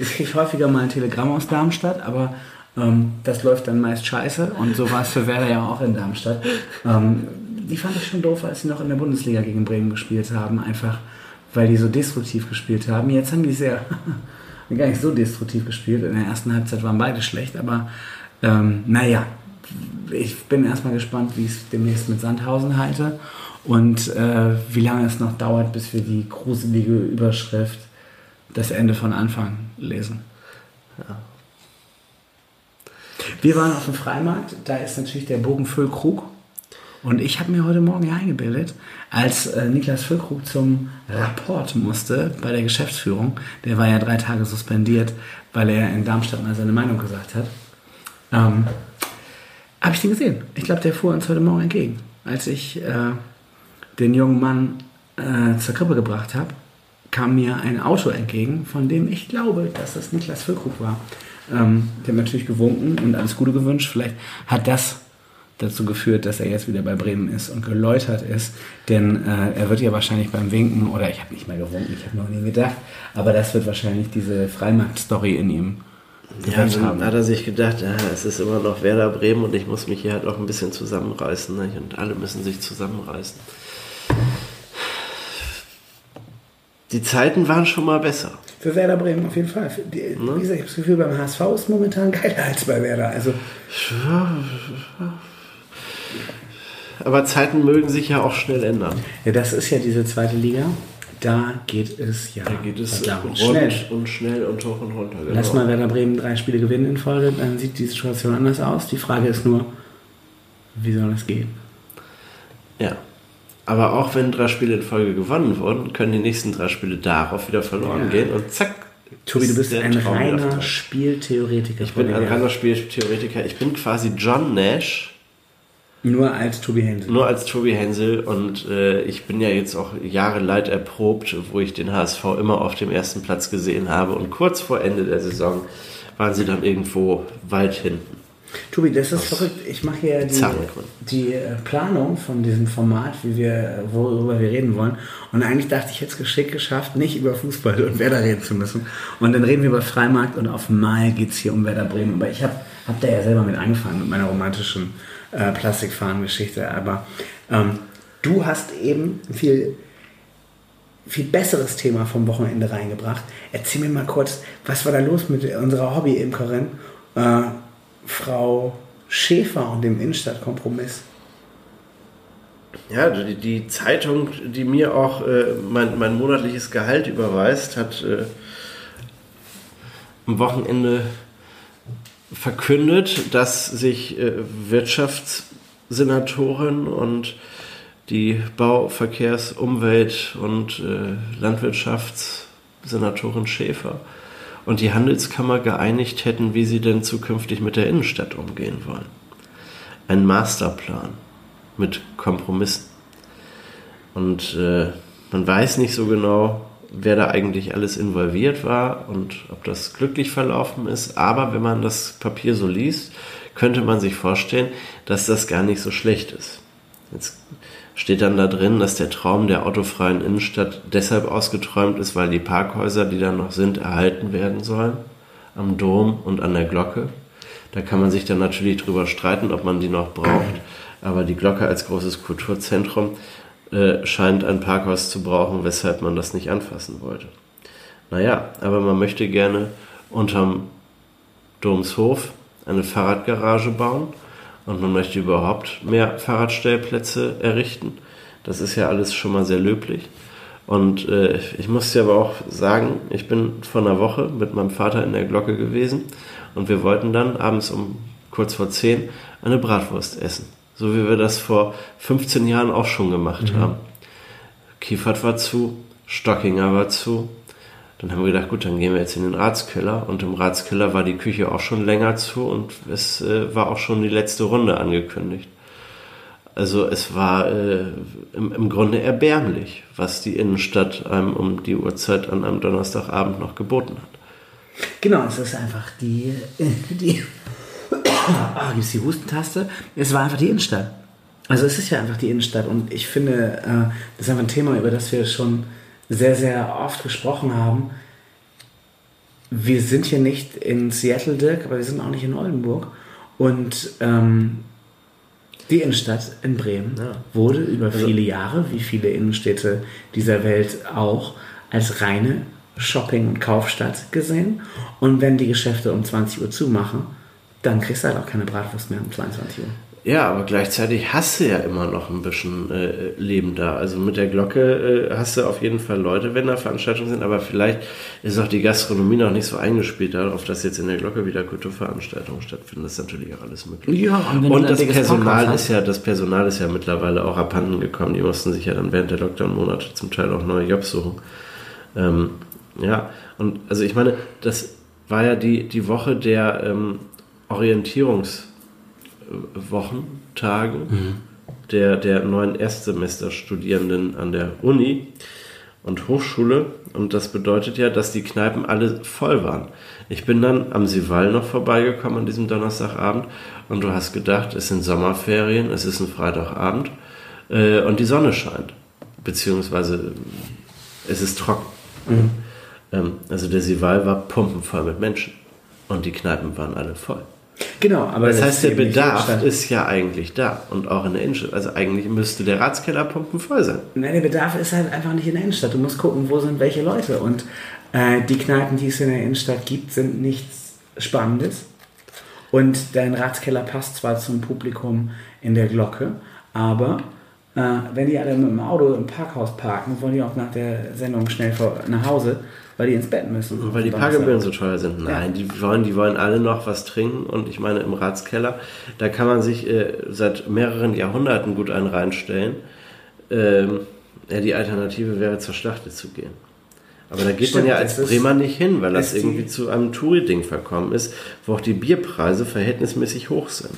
Speaker 2: Ich kriege häufiger mal ein Telegramm aus Darmstadt, aber ähm, das läuft dann meist scheiße. Und so war es für Werder ja auch in Darmstadt. Ähm, die fand ich schon doof, als sie noch in der Bundesliga gegen Bremen gespielt haben. Einfach, weil die so destruktiv gespielt haben. Jetzt haben die sehr gar nicht so destruktiv gespielt. In der ersten Halbzeit waren beide schlecht, aber ähm, naja, ich bin erstmal gespannt, wie ich es demnächst mit Sandhausen halte und äh, wie lange es noch dauert, bis wir die gruselige Überschrift das Ende von Anfang lesen. Wir waren auf dem Freimarkt, da ist natürlich der Bogen Füllkrug. Und ich habe mir heute Morgen ja eingebildet, als äh, Niklas Füllkrug zum Rapport musste bei der Geschäftsführung, der war ja drei Tage suspendiert, weil er in Darmstadt mal seine Meinung gesagt hat, ähm, habe ich den gesehen. Ich glaube, der fuhr uns heute Morgen entgegen. Als ich äh, den jungen Mann äh, zur Krippe gebracht habe, kam mir ein Auto entgegen, von dem ich glaube, dass das Niklas Füllkrug war. Ähm, der hat natürlich gewunken und alles Gute gewünscht. Vielleicht hat das dazu geführt, dass er jetzt wieder bei Bremen ist und geläutert ist. Denn äh, er wird ja wahrscheinlich beim Winken, oder ich habe nicht mehr gewunken, ich habe noch nie gedacht, aber das wird wahrscheinlich diese Freimarkt-Story in ihm
Speaker 3: Ja, dann hat er sich gedacht, ja, es ist immer noch Werder Bremen und ich muss mich hier halt auch ein bisschen zusammenreißen. Ne? Und alle müssen sich zusammenreißen. Die Zeiten waren schon mal besser.
Speaker 2: Für Werder Bremen auf jeden Fall. Die, Wie gesagt, ich habe das Gefühl, beim HSV ist momentan geiler als bei Werder. Also
Speaker 3: Aber Zeiten mögen sich ja auch schnell ändern.
Speaker 2: Ja, das ist ja diese zweite Liga. Da geht es ja
Speaker 3: Da geht es
Speaker 2: verdammt
Speaker 3: rund
Speaker 2: schnell.
Speaker 3: und schnell und hoch und runter. Genau.
Speaker 2: Lass mal Werder Bremen drei Spiele gewinnen in Folge, dann sieht die Situation anders aus. Die Frage ist nur, wie soll das gehen?
Speaker 3: Ja. Aber auch wenn drei Spiele in Folge gewonnen wurden, können die nächsten drei Spiele darauf wieder verloren
Speaker 2: Ja.
Speaker 3: gehen und zack.
Speaker 2: Tobi, du
Speaker 3: ist
Speaker 2: bist ein
Speaker 3: Traum
Speaker 2: reiner. Spieltheoretiker.
Speaker 3: Ich bin ein reiner Spieltheoretiker. Ich bin quasi John Nash,
Speaker 2: Nur als Tobi Hensel.
Speaker 3: nur als Tobi Hensel und äh, ich bin ja jetzt auch Jahre leid erprobt, wo ich den HSV immer auf dem ersten Platz gesehen habe und kurz vor Ende der Saison waren sie dann irgendwo weit hinten.
Speaker 2: Tobi, das ist verrückt. Ich mache hier die, die äh, Planung von diesem Format, wie wir, worüber wir reden wollen. Und eigentlich dachte ich, hätte es geschickt geschafft, nicht über Fußball und Werder reden zu müssen. Und dann reden wir über Freimarkt und auf Mal geht es hier um Werder Bremen. Aber ich habe hab da ja selber mit angefangen, mit meiner romantischen äh, Plastikfahren-Geschichte. Aber ähm, du hast eben viel viel besseres Thema vom Wochenende reingebracht. Erzähl mir mal kurz, was war da los mit unserer Hobby-Imkerin, äh, Frau Schäfer und dem Innenstadtkompromiss?
Speaker 3: Ja, die, die Zeitung, die mir auch äh, mein, mein monatliches Gehalt überweist, hat äh, am Wochenende verkündet, dass sich äh, Wirtschaftssenatorin und die Bau-, Verkehrs-, Umwelt- und äh, Landwirtschaftssenatorin Schäfer und die Handelskammer geeinigt hätten, wie sie denn zukünftig mit der Innenstadt umgehen wollen. Ein Masterplan mit Kompromissen. Und äh, man weiß nicht so genau, wer da eigentlich alles involviert war und ob das glücklich verlaufen ist. Aber wenn man das Papier so liest, könnte man sich vorstellen, dass das gar nicht so schlecht ist. Jetzt steht dann da drin, dass der Traum der autofreien Innenstadt deshalb ausgeträumt ist, weil die Parkhäuser, die da noch sind, erhalten werden sollen. Am Dom und an der Glocke. Da kann man sich dann natürlich drüber streiten, ob man die noch braucht. Aber die Glocke als großes Kulturzentrum äh, scheint ein Parkhaus zu brauchen, weshalb man das nicht anfassen wollte. Naja, aber man möchte gerne unterm Domshof eine Fahrradgarage bauen und man möchte überhaupt mehr Fahrradstellplätze errichten. Das ist ja alles schon mal sehr löblich. Und äh, ich muss dir aber auch sagen, ich bin vor einer Woche mit meinem Vater in der Glocke gewesen und wir wollten dann abends um kurz vor zehn eine Bratwurst essen. So wie wir das vor 15 Jahren auch schon gemacht mhm. haben. Kiefert war zu, Stockinger war zu. Dann haben wir gedacht, gut, dann gehen wir jetzt in den Ratskeller. Und im Ratskeller war die Küche auch schon länger zu und es äh, war auch schon die letzte Runde angekündigt. Also es war äh, im, im Grunde erbärmlich, was die Innenstadt einem um die Uhrzeit an einem Donnerstagabend noch geboten hat.
Speaker 2: Genau, es ist einfach die, die, oh, ist die Hustentaste. Es war einfach die Innenstadt. Also es ist ja einfach die Innenstadt und ich finde, äh, das ist einfach ein Thema, über das wir schon sehr, sehr oft gesprochen haben. Wir sind hier nicht in Seattle, Dirk, aber wir sind auch nicht in Oldenburg. Und ähm, die Innenstadt in Bremen ja. wurde über also viele Jahre, wie viele Innenstädte dieser Welt auch, als reine Shopping- und Kaufstadt gesehen. Und wenn die Geschäfte um 20 Uhr zumachen, dann kriegst du halt auch keine Bratwurst mehr um 22 Uhr.
Speaker 3: Ja, aber gleichzeitig hast du ja immer noch ein bisschen äh, Leben da. Also mit der Glocke äh, hast du auf jeden Fall Leute, wenn da Veranstaltungen sind, aber vielleicht ist auch die Gastronomie noch nicht so eingespielt darauf, dass jetzt in der Glocke wieder Kulturveranstaltungen stattfinden. Das ist natürlich auch alles möglich. Ja, und, und das Personal ist ja, das Personal ist ja mittlerweile auch abhanden gekommen. Die mussten sich ja dann während der Lockdown-Monate zum Teil auch neue Jobs suchen. Ähm, ja, und also ich meine, das war ja die, die Woche der ähm, Orientierungs- Wochentagen mhm. der, der neuen Erstsemesterstudierenden an der Uni und Hochschule. Und das bedeutet ja, dass die Kneipen alle voll waren. Ich bin dann am Sival noch vorbeigekommen an diesem Donnerstagabend und du hast gedacht, es sind Sommerferien, es ist ein Freitagabend äh, und die Sonne scheint. Beziehungsweise es ist trocken. Mhm. Ähm, also der Sival war pumpenvoll mit Menschen und die Kneipen waren alle voll. Genau, aber das, das heißt, der Bedarf ist ja eigentlich da und auch in der Innenstadt. Also eigentlich müsste der Ratskeller pumpenvoll sein.
Speaker 2: Nein, der Bedarf ist halt einfach nicht in der Innenstadt. Du musst gucken, wo sind welche Leute. Und äh, die Kneipen, die es in der Innenstadt gibt, sind nichts Spannendes. Und dein Ratskeller passt zwar zum Publikum in der Glocke, aber äh, wenn die alle mit dem Auto im Parkhaus parken, wollen die auch nach der Sendung schnell nach Hause weil die ins Bett müssen.
Speaker 3: Und weil die Parkgebühren so teuer sind. Nein, ja. die, wollen, die wollen alle noch was trinken und ich meine, im Ratskeller, da kann man sich äh, seit mehreren Jahrhunderten gut einen reinstellen. Ähm, ja, die Alternative wäre zur Schlachte zu gehen. Aber da geht Stimmt, man ja als Bremer nicht hin, weil das irgendwie zu einem Touri-Ding verkommen ist, wo auch die Bierpreise verhältnismäßig hoch sind.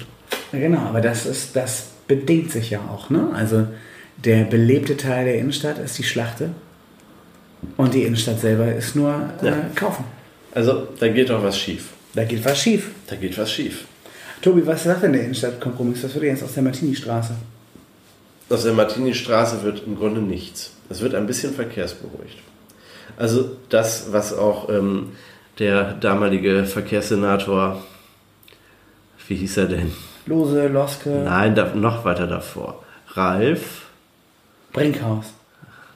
Speaker 2: Genau, aber das ist, das bedingt sich ja auch, ne? Also der belebte Teil der Innenstadt ist die Schlachte und die Innenstadt selber ist nur äh, ja. kaufen.
Speaker 3: Also da geht doch was schief.
Speaker 2: Da geht was schief.
Speaker 3: Da geht was schief.
Speaker 2: Tobi, was sagt denn der Innenstadtkompromiss? Was würde jetzt aus der Martini-Straße?
Speaker 3: Aus der Martini-Straße wird im Grunde nichts. Es wird ein bisschen verkehrsberuhigt. Also das, was auch ähm, der damalige Verkehrssenator, wie hieß er denn?
Speaker 2: Lose, Loske.
Speaker 3: Nein, da, noch weiter davor. Ralf.
Speaker 2: Brinkhaus.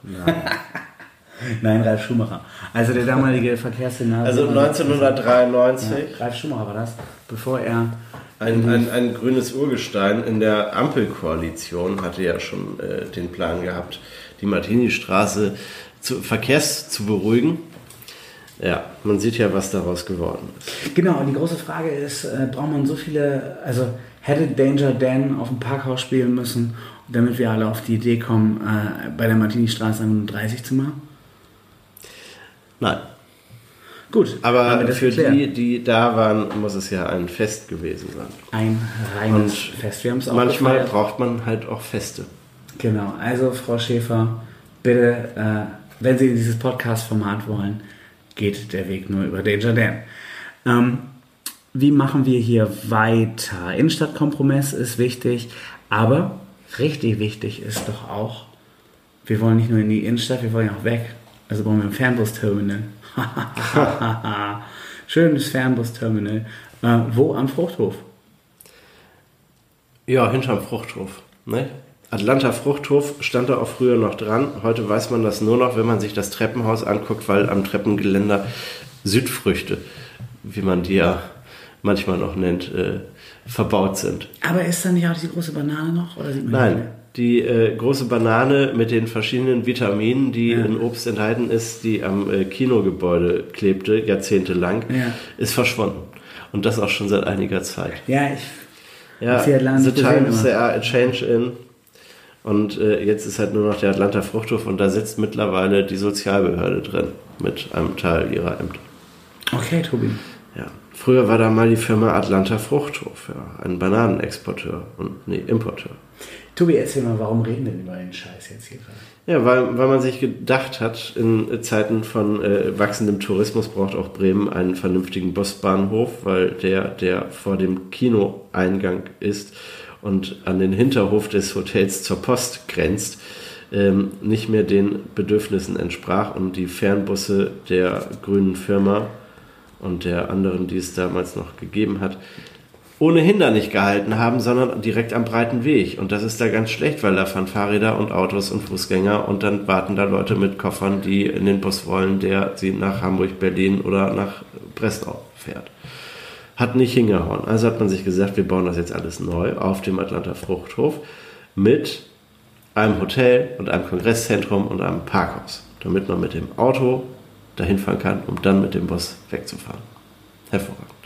Speaker 2: Nein. Nein, Ralf Schumacher. Also der damalige Verkehrssenator.
Speaker 3: Also 1993.
Speaker 2: Ja, Ralf Schumacher war das, bevor er.
Speaker 3: Ein, ein, ein grünes Urgestein in der Ampelkoalition hatte ja schon äh, den Plan gehabt, die Martini-Straße zu, verkehrs zu beruhigen. Ja, man sieht ja, was daraus geworden ist.
Speaker 2: Genau, und die große Frage ist, äh, braucht man so viele, also hätte Danger Dan auf dem Parkhaus spielen müssen, damit wir alle auf die Idee kommen, äh, bei der Martini-Straße 30 zu machen?
Speaker 3: Nein. Gut, aber für geklärt. die, die da waren, muss es ja ein Fest gewesen sein.
Speaker 2: Ein reines Und Fest.
Speaker 3: Wir haben es auch Manchmal gefeiert. braucht man halt auch Feste.
Speaker 2: Genau, also Frau Schäfer, bitte, äh, wenn Sie dieses Podcast-Format wollen, geht der Weg nur über Danger Dan. Ähm, wie machen wir hier weiter? Innenstadtkompromiss ist wichtig, aber richtig wichtig ist doch auch, wir wollen nicht nur in die Innenstadt, wir wollen ja auch weg. Also brauchen wir ein Fernbusterminal. Schönes Fernbusterminal. Äh, wo am Fruchthof?
Speaker 3: Ja, hinterm Fruchthof. Ne? Atlanta Fruchthof stand da auch früher noch dran. Heute weiß man das nur noch, wenn man sich das Treppenhaus anguckt, weil am Treppengeländer Südfrüchte, wie man die ja manchmal noch nennt, äh, verbaut sind.
Speaker 2: Aber ist da nicht auch die große Banane noch? Oder sieht man
Speaker 3: Nein, die äh, große Banane mit den verschiedenen Vitaminen, die
Speaker 2: Ja.
Speaker 3: in Obst enthalten ist, die am äh, Kinogebäude klebte, jahrzehntelang,
Speaker 2: Ja.
Speaker 3: ist verschwunden. Und das auch schon seit einiger Zeit.
Speaker 2: Ja, ich.
Speaker 3: Ja, the times
Speaker 2: immer.
Speaker 3: there are a change in. Und äh, jetzt ist halt nur noch der Atlanta Fruchthof und da sitzt mittlerweile die Sozialbehörde drin mit einem Teil ihrer Ämter.
Speaker 2: Okay, Tobi.
Speaker 3: Ja. Früher war da mal die Firma Atlanta Fruchthof, ja, ein Bananenexporteur und nee, Importeur.
Speaker 2: Tobi, erzähl mal, warum reden denn über den Scheiß jetzt hier gerade?
Speaker 3: Ja, weil, weil man sich gedacht hat, in Zeiten von äh, wachsendem Tourismus braucht auch Bremen einen vernünftigen Busbahnhof, weil der, der vor dem Kinoeingang ist und an den Hinterhof des Hotels zur Post grenzt, ähm, nicht mehr den Bedürfnissen entsprach und die Fernbusse der grünen Firma und der anderen, die es damals noch gegeben hat, ohnehin da nicht gehalten haben, sondern direkt am breiten Weg. Und das ist da ganz schlecht, weil da fahren Fahrräder und Autos und Fußgänger und dann warten da Leute mit Koffern, die in den Bus wollen, der sie nach Hamburg, Berlin oder nach Breslau fährt. Hat nicht hingehauen. Also hat man sich gesagt, wir bauen das jetzt alles neu auf dem Atlanta Fruchthof mit einem Hotel und einem Kongresszentrum und einem Parkhaus, damit man mit dem Auto dahin fahren kann, um dann mit dem Bus wegzufahren. Hervorragend.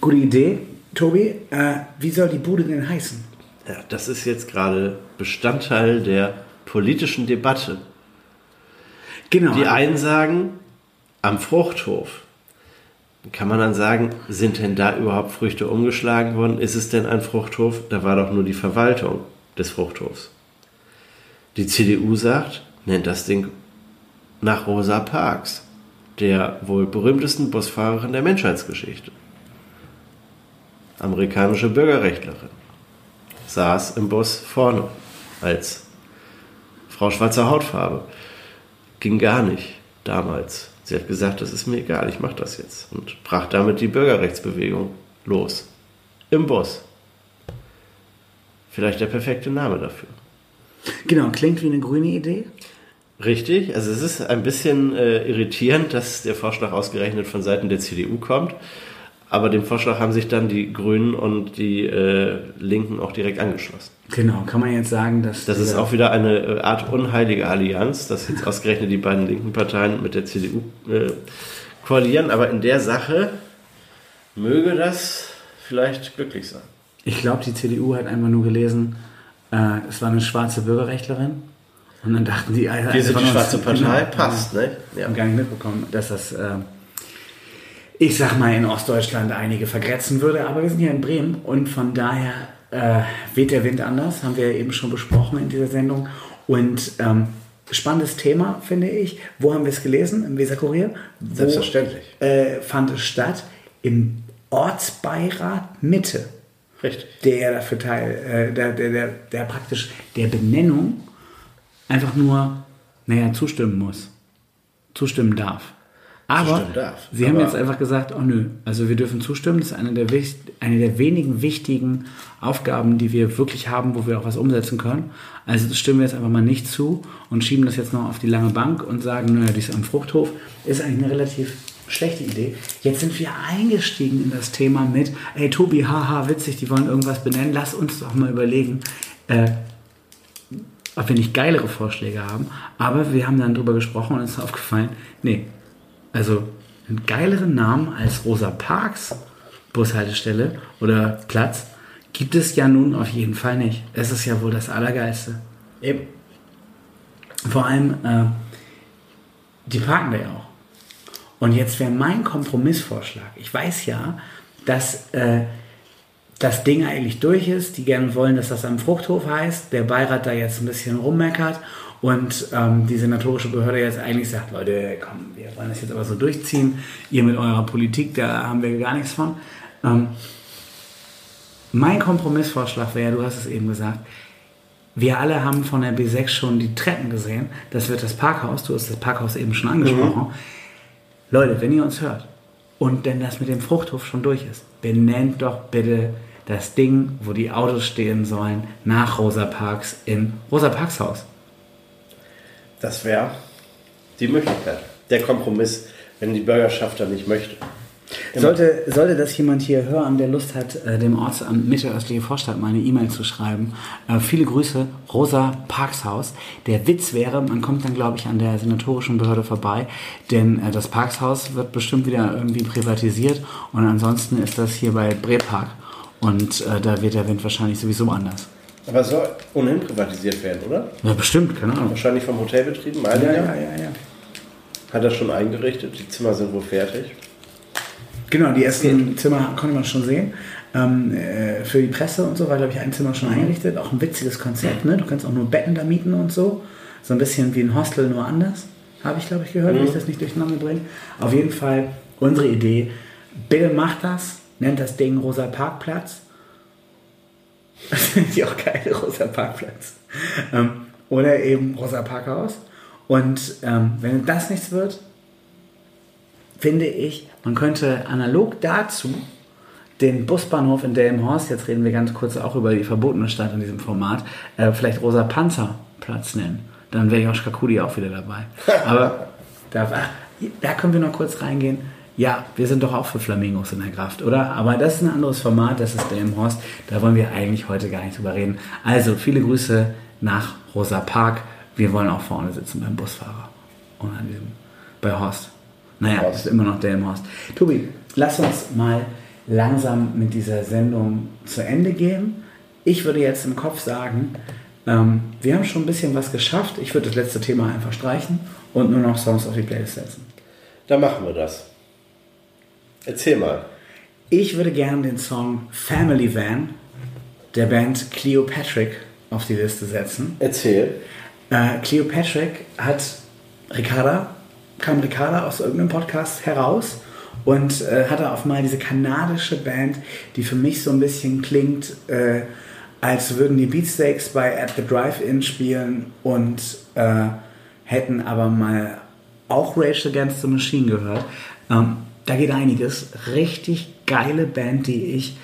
Speaker 2: Gute Idee, Tobi. Äh, wie soll die Bude denn heißen?
Speaker 3: Ja, das ist jetzt gerade Bestandteil der politischen Debatte.
Speaker 2: Genau.
Speaker 3: Die einen sagen, am Fruchthof. Kann man dann sagen, sind denn da überhaupt Früchte umgeschlagen worden? Ist es denn ein Fruchthof? Da war doch nur die Verwaltung des Fruchthofs. Die CDU sagt, nennt das Ding nach Rosa Parks, der wohl berühmtesten Busfahrerin der Menschheitsgeschichte. Amerikanische Bürgerrechtlerin. Saß im Bus vorne als Frau schwarzer Hautfarbe. Ging gar nicht damals. Sie hat gesagt, das ist mir egal, ich mache das jetzt. Und brach damit die Bürgerrechtsbewegung los. Im Bus. Vielleicht der perfekte Name dafür.
Speaker 2: Genau, klingt wie eine grüne Idee.
Speaker 3: Richtig, also es ist ein bisschen äh, irritierend, dass der Vorschlag ausgerechnet von Seiten der CDU kommt. Aber dem Vorschlag haben sich dann die Grünen und die äh, Linken auch direkt angeschlossen.
Speaker 2: Genau, kann man jetzt sagen, dass.
Speaker 3: Das ist auch wieder eine äh, Art unheilige Allianz, dass jetzt ausgerechnet die beiden linken Parteien mit der CDU äh, koalieren. Aber in der Sache möge das vielleicht glücklich sein.
Speaker 2: Ich glaube, die CDU hat einfach nur gelesen, äh, es war eine schwarze Bürgerrechtlerin. Und dann dachten die, äh,
Speaker 3: Wir sind die
Speaker 2: von uns-
Speaker 3: schwarze Partei,
Speaker 2: Genau,
Speaker 3: passt, ne? Ja.
Speaker 2: haben gar nicht mitbekommen, dass das, äh, ich sag mal, in Ostdeutschland einige vergrätzen würde. Aber wir sind hier in Bremen und von daher äh, weht der Wind anders, haben wir ja eben schon besprochen in dieser Sendung. Und ähm, spannendes Thema, finde ich. Wo haben wir es gelesen? Im Weserkurier? Wo,
Speaker 3: Selbstverständlich.
Speaker 2: Äh, fand es statt? Im Ortsbeirat Mitte
Speaker 3: Richtig.
Speaker 2: der dafür teil, äh, der, der, der, der praktisch der Benennung einfach nur, naja, zustimmen muss. Zustimmen darf. Aber sie haben
Speaker 3: Aber-
Speaker 2: jetzt einfach gesagt, oh nö, also wir dürfen zustimmen. Das ist eine der, eine der wenigen wichtigen Aufgaben, die wir wirklich haben, wo wir auch was umsetzen können. Also stimmen wir jetzt einfach mal nicht zu und schieben das jetzt noch auf die lange Bank und sagen, naja, dies am Fruchthof ist eigentlich eine relativ schlechte Idee. Jetzt sind wir eingestiegen in das Thema mit, ey Tobi, haha, witzig, die wollen irgendwas benennen. Lass uns doch mal überlegen, äh, ob wir nicht geilere Vorschläge haben. Aber wir haben dann drüber gesprochen und uns ist aufgefallen, nee, also einen geileren Namen als Rosa Parks Bushaltestelle oder Platz gibt es ja nun auf jeden Fall nicht. Es ist ja wohl das Allergeilste.
Speaker 3: Eben.
Speaker 2: Vor allem, äh, die parken da ja auch. Und jetzt wäre mein Kompromissvorschlag. Ich weiß ja, dass äh, das Ding eigentlich durch ist, die gerne wollen, dass das am Fruchthof heißt, der Beirat da jetzt ein bisschen rummeckert und ähm, die senatorische Behörde jetzt eigentlich sagt, Leute, komm, wir wollen das jetzt aber so durchziehen, ihr mit eurer Politik, da haben wir gar nichts von. Ähm, mein Kompromissvorschlag wäre, du hast es eben gesagt, wir alle haben von der B6 schon die Treppen gesehen. Das wird das Parkhaus. Du hast das Parkhaus eben schon angesprochen. Leute, wenn ihr uns hört und denn das mit dem Fruchthof schon durch ist, benennt doch bitte das Ding, wo die Autos stehen sollen, nach Rosa Parks in Rosa Parks Haus.
Speaker 3: Das wäre die Möglichkeit. Der Kompromiss, wenn die Bürgerschaft da nicht möchte.
Speaker 2: Sollte, sollte das jemand hier hören, der Lust hat, äh, dem Ortsamt Mittelöstliche Vorstadt mal eine E-Mail zu schreiben, äh, viele Grüße, Rosa Parkshaus. Der Witz wäre, man kommt dann, glaube ich, an der senatorischen Behörde vorbei, denn äh, das Parkshaus wird bestimmt wieder irgendwie privatisiert und ansonsten ist das hier bei Brepark und äh, da wird der Wind wahrscheinlich sowieso anders.
Speaker 3: Aber es soll ohnehin privatisiert werden, oder?
Speaker 2: Ja, bestimmt, keine Ahnung.
Speaker 3: Wahrscheinlich vom Hotelbetrieb,
Speaker 2: Ja,
Speaker 3: meine
Speaker 2: ja,
Speaker 3: ja,
Speaker 2: ja, ja.
Speaker 3: Hat er schon eingerichtet, die Zimmer sind wohl fertig.
Speaker 2: Genau, die ersten Zimmer konnte man schon sehen. Ähm, äh, für die Presse und so war, glaube ich, ein Zimmer schon eingerichtet. Auch ein witziges Konzept, ne? Du kannst auch nur Betten da mieten und so. So ein bisschen wie ein Hostel, nur anders. Habe ich, glaube ich, gehört, wenn ich das nicht durcheinander bringe. Auf jeden Fall unsere Idee. Bill macht das, nennt das Ding Rosa Parkplatz. Ich auch geil, Rosa Parkplatz. Ähm, oder eben Rosa Parkhaus. Und ähm, wenn das nichts wird, finde ich, man könnte analog dazu den Busbahnhof in Delmenhorst, jetzt reden wir ganz kurz auch über die verbotene Stadt in diesem Format, äh, vielleicht Rosa Panzerplatz nennen. Dann wäre Joschka Kudi auch wieder dabei. Aber da, da können wir noch kurz reingehen. Ja, wir sind doch auch für Flamingos in der Kraft, oder? Aber das ist ein anderes Format, das ist Delmenhorst. Da wollen wir eigentlich heute gar nicht drüber reden. Also, viele Grüße nach Rosa Park. Wir wollen auch vorne sitzen beim Busfahrer. Und an diesem, bei Horst. Naja,
Speaker 3: Horst.
Speaker 2: das ist immer noch Delmenhorst. Tobi, lass uns mal langsam mit dieser Sendung zu Ende gehen. Ich würde jetzt im Kopf sagen, ähm, wir haben schon ein bisschen was geschafft. Ich würde das letzte Thema einfach streichen und nur noch Songs auf die Playlist setzen.
Speaker 3: Dann machen wir das. Erzähl mal.
Speaker 2: Ich würde gerne den Song Family Van der Band Cleopatrick auf die Liste setzen.
Speaker 3: Erzähl.
Speaker 2: Äh, Cleopatrick hat Ricarda, kam Ricarda aus irgendeinem Podcast heraus und äh, hatte auf mal diese kanadische Band, die für mich so ein bisschen klingt, äh, als würden die Beatsteaks bei At the Drive-In spielen und äh, hätten aber mal auch Rage Against the Machine gehört. Ähm, da geht einiges. Richtig geile Band, die ich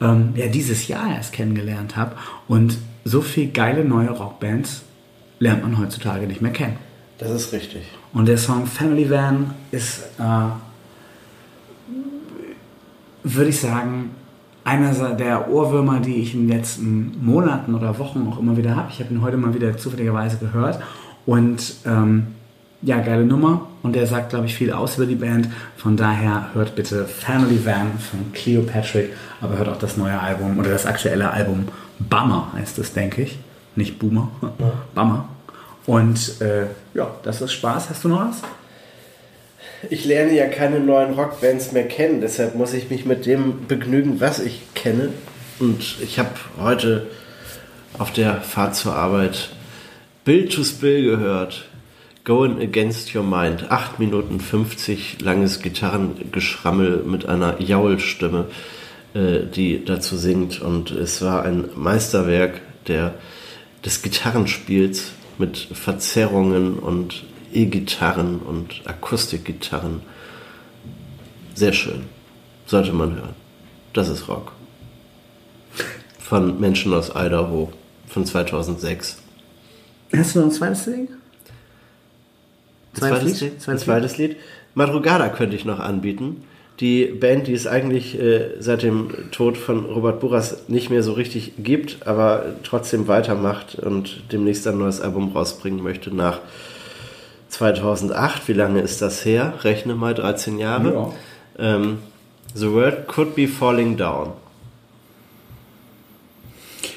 Speaker 2: ähm, ja, dieses Jahr erst kennengelernt habe. Und so viel geile neue Rockbands lernt man heutzutage nicht mehr kennen.
Speaker 3: Das ist richtig.
Speaker 2: Und der Song Family Van ist, äh, würde ich sagen, einer der Ohrwürmer, die ich in den letzten Monaten oder Wochen auch immer wieder habe. Ich habe ihn heute mal wieder zufälligerweise gehört. Und ähm, ja, geile Nummer. Und der sagt, glaube ich, viel aus über die Band. Von daher hört bitte Family Van von Cleopatrick, aber hört auch das neue Album oder das aktuelle Album Bummer heißt es, denke ich. Nicht Boomer, Bummer. Und äh, ja, das ist Spaß. Hast du noch was?
Speaker 3: Ich lerne ja keine neuen Rockbands mehr kennen, deshalb muss ich mich mit dem begnügen, was ich kenne. Und ich habe heute auf der Fahrt zur Arbeit Bill to Spill gehört. Going Against Your Mind. 8 Minuten 50 langes Gitarrengeschrammel mit einer Jaulstimme, äh, die dazu singt. Und es war ein Meisterwerk der, des Gitarrenspiels mit Verzerrungen und E-Gitarren und Akustikgitarren. Sehr schön. Sollte man hören. Das ist Rock. Von Menschen aus Idaho von 2006.
Speaker 2: Hast du noch ein zweites Ding?
Speaker 3: Zweites, Lied? Ein zweites Lied. Madrugada könnte ich noch anbieten. Die Band, die es eigentlich äh, seit dem Tod von Robert Buras nicht mehr so richtig gibt, aber trotzdem weitermacht und demnächst ein neues Album rausbringen möchte nach 2008. Wie lange ist das her? Rechne mal 13 Jahre.
Speaker 2: Ja.
Speaker 3: Ähm, The World Could Be Falling Down.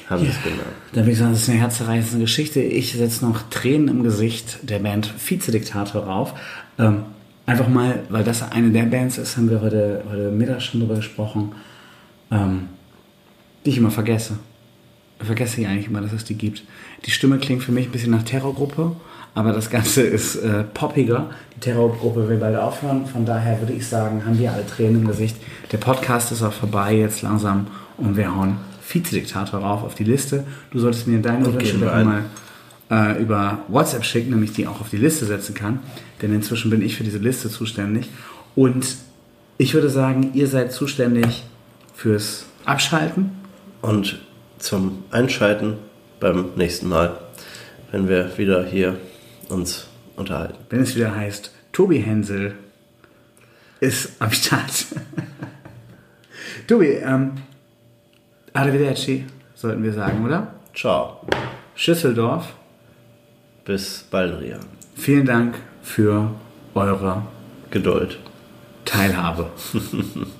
Speaker 3: Haben sie es genannt.
Speaker 2: Da würde ich sagen, das ist eine herzzerreißende Geschichte. Ich setze noch Tränen im Gesicht der Band Vizediktator rauf. Ähm, einfach mal, weil das eine der Bands ist, haben wir heute, heute Mittag schon drüber gesprochen, ähm, die ich immer vergesse. Ich vergesse ich eigentlich immer, dass es die gibt. Die Stimme klingt für mich ein bisschen nach Terrorgruppe, aber das Ganze ist äh, poppiger. Die Terrorgruppe will bald aufhören. Von daher würde ich sagen, haben wir alle Tränen im Gesicht. Der Podcast ist auch vorbei jetzt langsam und wir hauen Vizediktator rauf auf die Liste. Du solltest mir deine Wünsche doch mal äh, über WhatsApp schicken, damit ich die auch auf die Liste setzen kann. Denn inzwischen bin ich für diese Liste zuständig. Und ich würde sagen, ihr seid zuständig fürs Abschalten
Speaker 3: und zum Einschalten beim nächsten Mal, wenn wir wieder hier uns unterhalten.
Speaker 2: Wenn es wieder heißt, Tobi Hensel ist am Start. Tobi, ähm, Arrivederci, sollten wir sagen, oder?
Speaker 3: Ciao.
Speaker 2: Schüsseldorf,
Speaker 3: Bis Baldrian.
Speaker 2: vielen Dank für eure
Speaker 3: Geduld.
Speaker 2: Teilhabe.